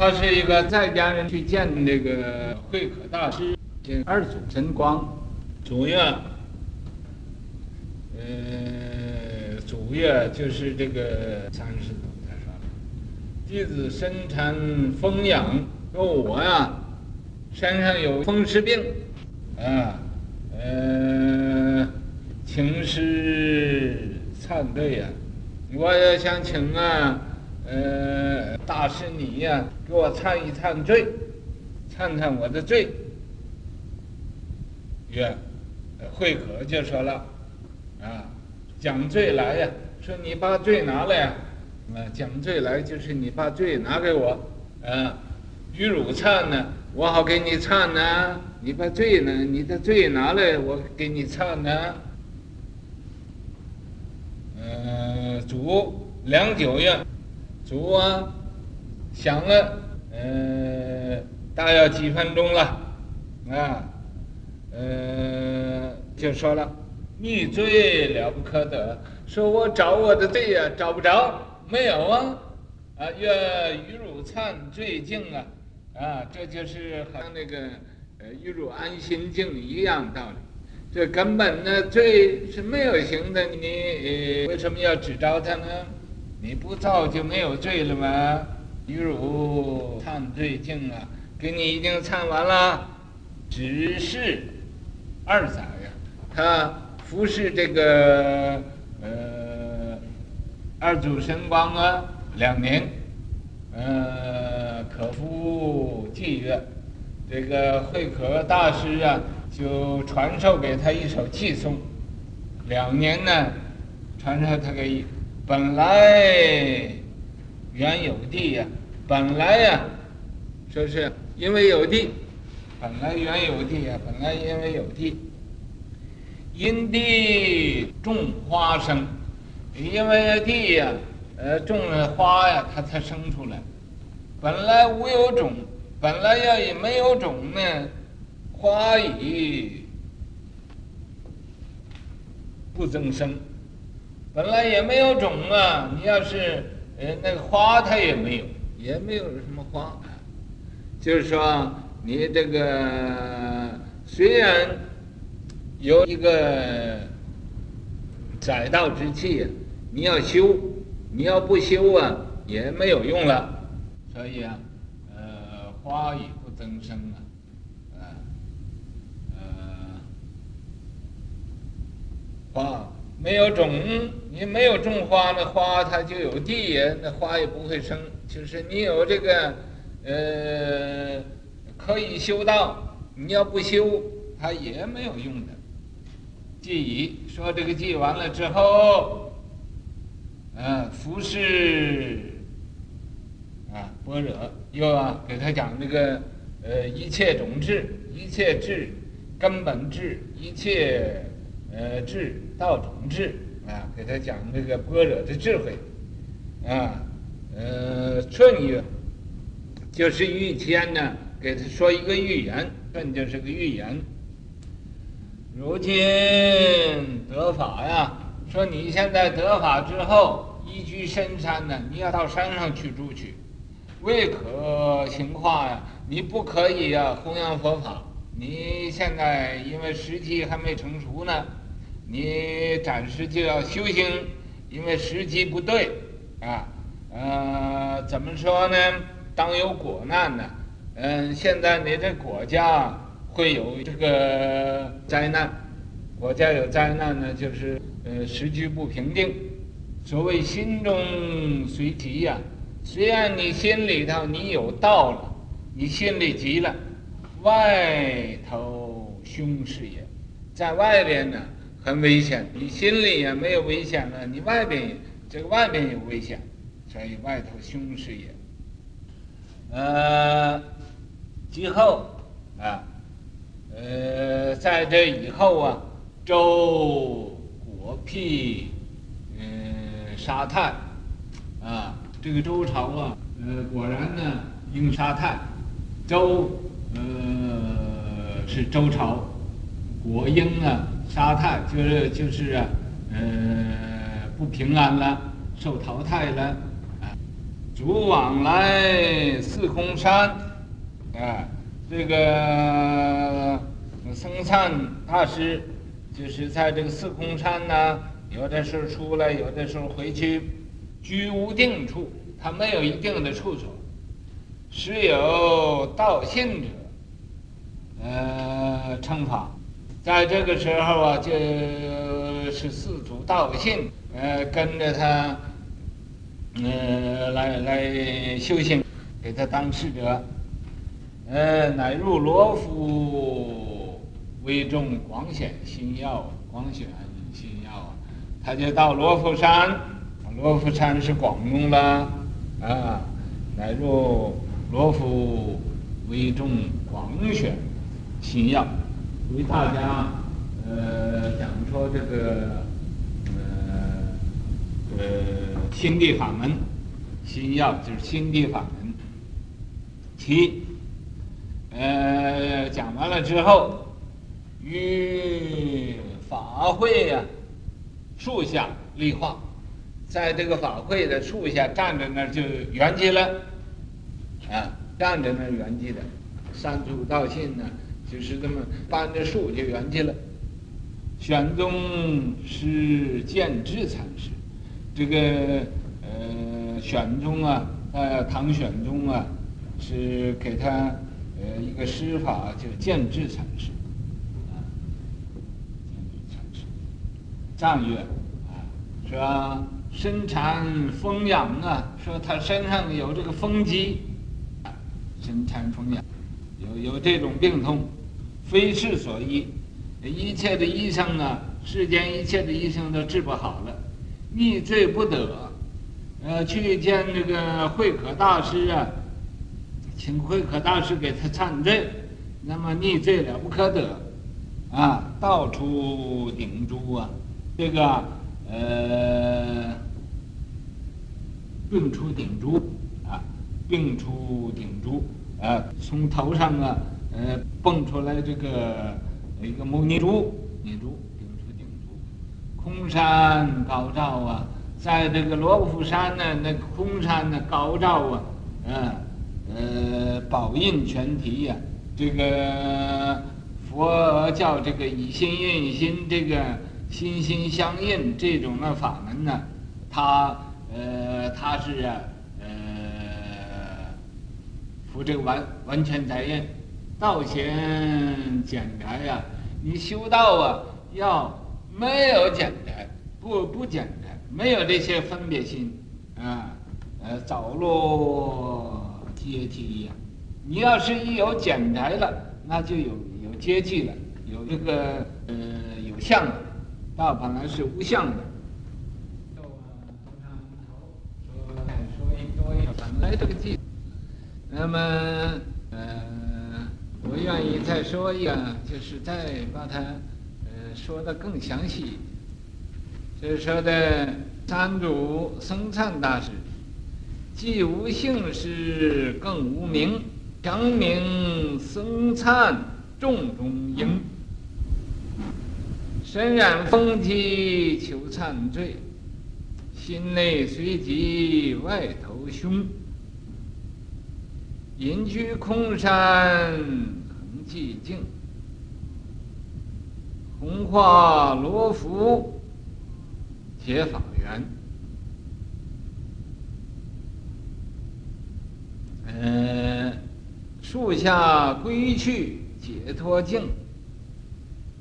他是一个在家人去见那个慧可大师，见二祖神光，主月，呃，主月就是这个三十多才说了，弟子身谶风痒，说我呀，身上有风湿病，啊，呃，请师忏罪呀，我也想请啊。呃，大师你呀，给我忏一忏罪，忏忏我的罪。曰，慧可就说了，啊，讲罪来呀，说你把罪拿来呀，啊，讲罪来就是你把罪拿给我，啊，与汝忏呢，我好给你忏呢，你把罪呢，你的罪拿来，我给你忏呢。呃，主良久呀。主啊，想了，呃，大约几分钟了，啊，呃，就说了，你罪了不可得，说我找我的罪呀，找不着，没有啊，啊，愿与汝忏罪净啊，啊，这就是和那个呃于汝安心净一样道理，这根本呢罪是没有行的，你呃为什么要只找他呢？你不造就没有罪了吗？于汝忏罪净啊，给你已经忏完了，只是二载呀，他服侍这个呃二祖神光啊两年，呃可夫偈曰，这个慧可大师啊就传授给他一首偈颂，两年呢传授他个一。本来原有地呀，本来呀，说是因为有地，本来原有地呀，本来因为有地，因地种花生，因为地呀，呃，种了花呀，它才生出来。本来无有种，本来要也没有种呢，花已不增生。本来也没有种啊，你要是呃那个花它也没有，也没有什么花，就是说你这个虽然有一个载道之气，你要修，你要不修啊也没有用了，所以啊，呃花也不增生啊，呃呃花。没有种，你没有种花，那花它就有地，那花也不会生。就是你有这个，呃，可以修道，你要不修，它也没有用的。偈已说这个偈完了之后，啊，服侍，啊，般若又啊给他讲这个，呃，一切种智，一切智，根本智，一切。呃，智道种智啊，给他讲那个般若的智慧，啊，呃，舜曰，就是预先呢，给他说一个预言，舜就是个预言。如今得法呀，说你现在得法之后，依据深山呢，你要到山上去住去，未可行化呀，你不可以呀弘扬佛法，你现在因为时机还没成熟呢。你暂时就要修行，因为时机不对，啊，呃，怎么说呢？当有国难呢？嗯，现在你这国家会有这个灾难，国家有灾难呢，就是呃时局不平定。所谓心中随急呀，虽然你心里头你有道了，你心里急了，外头凶事也，在外边呢。很危险，你心里也没有危险了，你外边这个外边有危险，所以外头凶是也。呃，今后啊，呃，在这以后啊，周国辟，呃，杀太，啊，这个周朝啊，呃，果然呢，应杀太，周，呃，是周朝，国应啊。杀太就是就是啊，呃，不平安了，受淘汰了，啊，主往来四空山，啊，这个僧璨大师就是在这个四空山呢，有的时候出来，有的时候回去，居无定处，他没有一定的处所，时有道信者，呃，称法，在这个时候啊，就是四祖道信，呃，跟着他。呃，来来修行，给他当侍者。呃，乃入罗浮，为众广显心要，广显心要啊！他就到罗浮山，罗浮山是广东的啊！乃入罗浮，为众广显心要，为大家呃讲说这个。呃，呃心地法门，心要就是心地法门。其，呃，讲完了之后，于法会呀、啊，树下立化，在这个法会的树下站着那儿就圆寂了，啊，站着那儿圆寂的，三祖道信呢，就是这么搬着树就圆寂了。玄宗是建智禅师。这个呃，玄宗啊，呃，唐玄宗啊，是给他呃一个师法，叫建智禅师，啊，建智禅师，藏月啊，说身缠风阳啊，说他身上有这个风疾，身缠风阳，有有这种病痛，非是所医，一切的医生啊，世间一切的医生都治不好了。逆罪不得，呃，去见这个慧可大师啊，请慧可大师给他忏罪，那么逆罪了不可得，啊，到处顶珠啊，这个呃，病出顶珠啊，病出顶珠啊，从头上啊，呃，蹦出来这个一个牟尼珠，尼珠。空山高照啊，在这个罗浮山呢，那空山呢高照啊，嗯，呃，宝印全体呀、啊，这个佛教这个以心印心，这个心心相印这种的法门呢，它呃，它是啊，呃，佛这个完完全在印，道前简宅呀，你修道啊要。没有简单，不不简单，没有这些分别心，啊，呃，早落阶梯呀。你要是一有简单了，那就有有阶梯了，有这个呃有相的，道本来是无相的。说一说一，本来这个偈，那么呃，我愿意再说一个，就是再把它。呃说的更详细，就是说的三祖僧璨大师，既无姓氏，更无名，强名僧璨众中英，身染风疾求忏罪，心内随疾外头凶，隐居空山寂静。红化罗浮解法缘，呃，树下归去解脱境，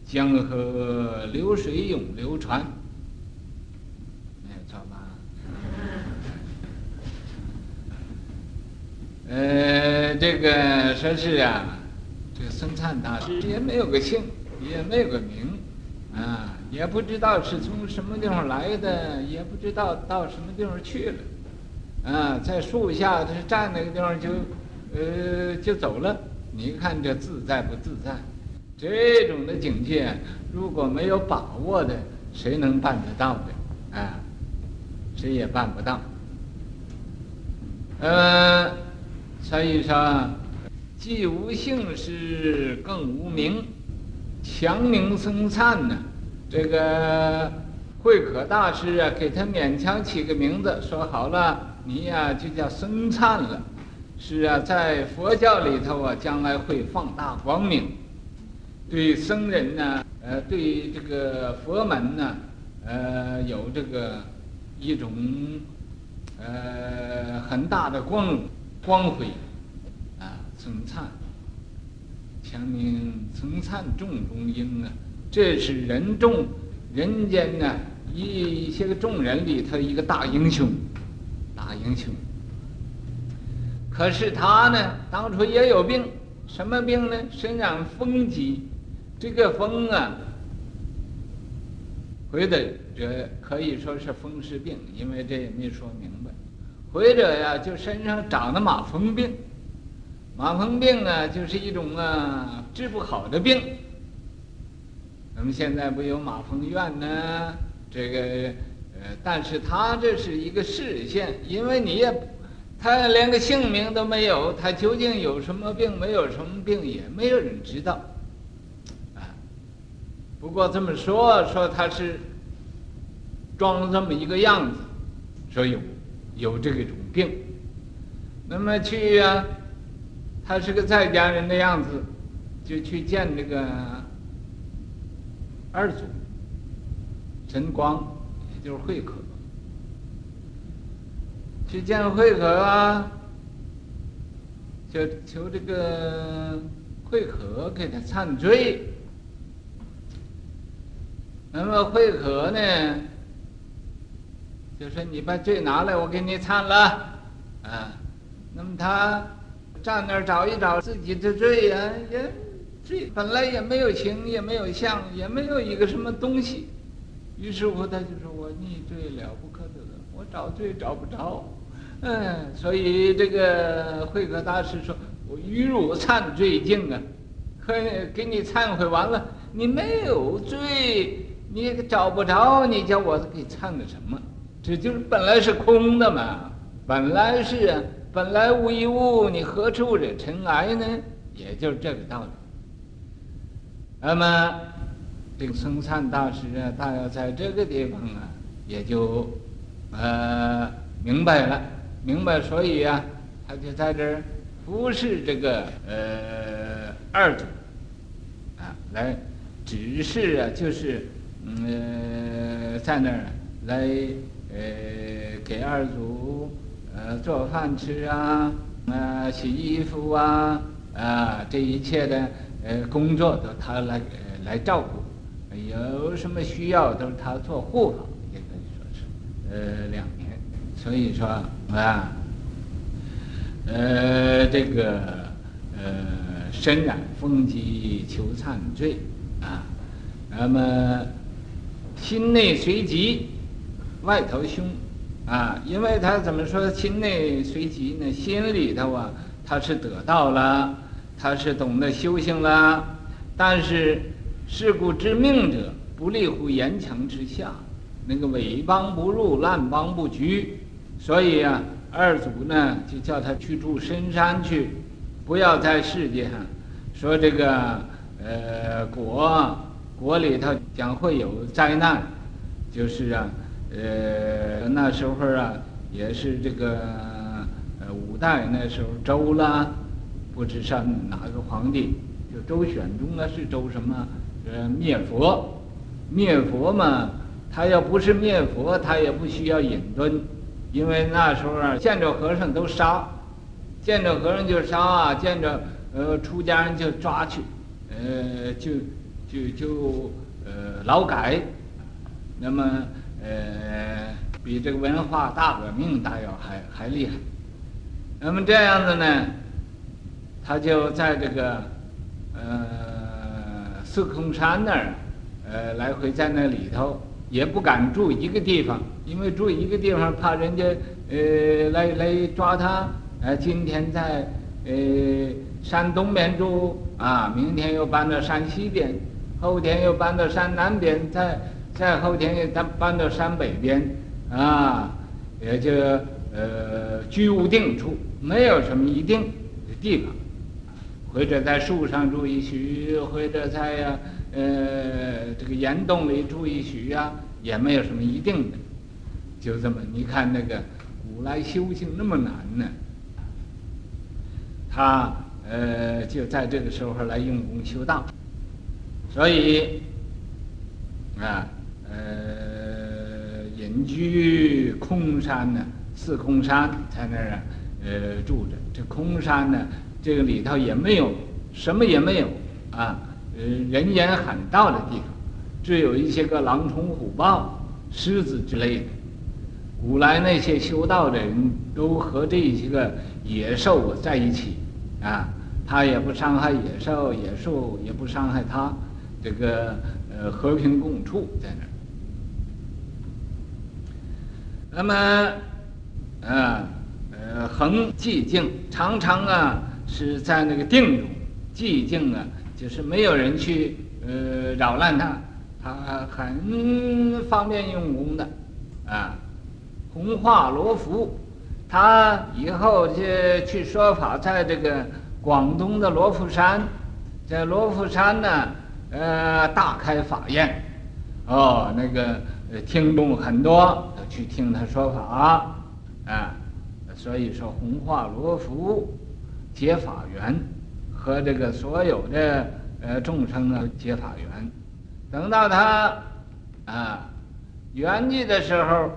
江河流水永流传，没有错吧？呃，这个说是啊，这个僧璨大师也没有个姓。也没有个名，啊，也不知道是从什么地方来的，也不知道到什么地方去了，啊，在树下他站那个地方就，呃，就走了。你看这自在不自在？这种的境界，如果没有把握的，谁能办得到的？啊，谁也办不到。呃，所以说，既无姓氏，更无名。强名僧灿呢，这个慧可大师啊，给他勉强起个名字，说好了，你呀就叫僧灿了。是啊，在佛教里头啊，将来会放大光明。对僧人呢，呃，对这个佛门呢，呃，有这个一种呃很大的光光辉啊，僧璨，强名僧璨众中英啊，这是人众人间呢一一些个众人里头一个大英雄，大英雄。可是他呢，当初也有病，什么病呢？身染风疾，这个风啊，或者这可以说是风湿病，因为这也没说明白。或者呀，就身上长了马风病，麻风病啊，就是一种啊治不好的病。那么现在不有麻风院呢？这个呃，但是他这是一个视线，因为你也。他连个姓名都没有，他究竟有什么病？没有什么病，也没有人知道。啊，不过这么说，说他是装了这么一个样子，说有有这个种病。那么去呀、啊，他是个在家人的样子，就去见这个二祖神光，也就是慧可。去见慧可啊，就求这个慧可给他忏罪。那么慧可呢，就说你把罪拿来，我给你忏了。啊，那么他站那儿找一找自己的罪呀、也罪本来也没有形，也没有相，也没有一个什么东西。于是乎，他就说我逆罪了不可得，我找罪找不着。嗯，所以这个慧可大师说：“我与汝忏罪经啊，可给你忏悔完了，你没有罪，你找不着，你叫我给忏的什么？这就是本来是空的嘛，本来是啊，本来无一物，你何处惹尘埃呢？也就是这个道理。那么这个僧璨大师啊，他要在这个地方啊，也就呃明白了。”明白，所以、啊，他就在这儿服侍这个呃二祖，啊，来指示啊，就是嗯、在那儿来呃给二祖呃做饭吃啊，啊洗衣服啊，啊这一切的呃工作都他来呃来照顾，有什么需要都是他做护法，也可以说是呃两年，所以说。啊，呃，这个呃，身染风疾求忏罪啊，那么心内随疾，外头凶啊，因为他怎么说心内随疾呢？心里头啊，他是得道了，他是懂得修行了，但是世故知命者不立乎岩墙之下，那个毁谤不入，烂邦不居。所以、啊，二祖呢就叫他去住深山去，不要在世界上说这个呃国国里头将会有灾难，就是啊呃那时候啊也是这个呃五代那时候周啦，不知上哪个皇帝，就周选宗啊是周什么呃灭佛，灭佛嘛，他要不是灭佛，他也不需要隐遁。因为那时候啊，见着和尚都杀，见着和尚就杀啊，见着呃出家人就抓去，呃就就就呃劳改，那么呃比这个文化大革命大要还还厉害。那么这样子呢，他就在这个呃四空山那儿，呃来回在那里头。也不敢住一个地方，因为住一个地方怕人家呃来来抓他。呃，今天在呃山东边住啊，明天又搬到山西边，后天又搬到山南边，再再后天又搬到山北边，啊，也就呃居无定处，没有什么一定的地方，或者在树上住一宿，或者在呀。呃，这个岩洞里住一宿啊，也没有什么一定的，就这么。你看那个古来修行那么难呢？他呃就在这个时候来用功修道，所以啊呃隐居空山呢，四空山在那儿呃住着。这空山呢，这个里头也没有什么也没有啊，呃人烟罕到的地方，只有一些个狼虫虎豹、狮子之类的。古来那些修道的人都和这些个野兽在一起，啊，他也不伤害野兽，野兽也不伤害他，这个呃和平共处在那儿。那么，啊，呃，恒寂静，常常啊是在那个定中，寂静啊，就是没有人去呃扰乱他，他很方便用功的，啊。弘化罗浮，他以后就去说法，在这个广东的罗浮山，在罗浮山呢，呃，大开法宴，哦，那个听众很多，去听他说法，啊，所以说红化罗浮，结法缘，和这个所有的呃众生啊结法缘，等到他啊圆寂的时候。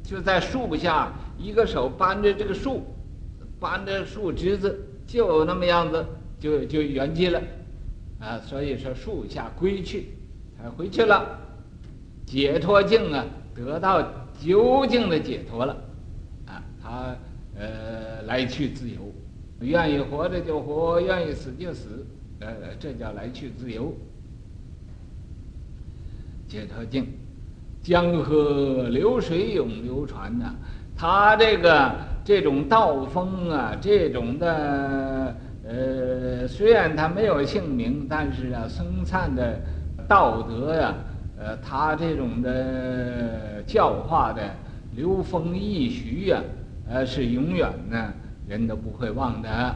就在树下，一个手扳着这个树，扳着树枝子，就那么样子，就就圆寂了，啊，所以说树下归去，他回去了，解脱境啊，得到究竟的解脱了，啊，他呃来去自由，愿意活着就活，愿意死就死，呃，这叫来去自由，解脱境。江河流水永流传呐，他这个这种道风啊，这种的呃，虽然他没有姓名，但是啊，僧璨的道德呀，呃，他这种的教化的流风易徐呀，呃，是永远呢，人都不会忘的，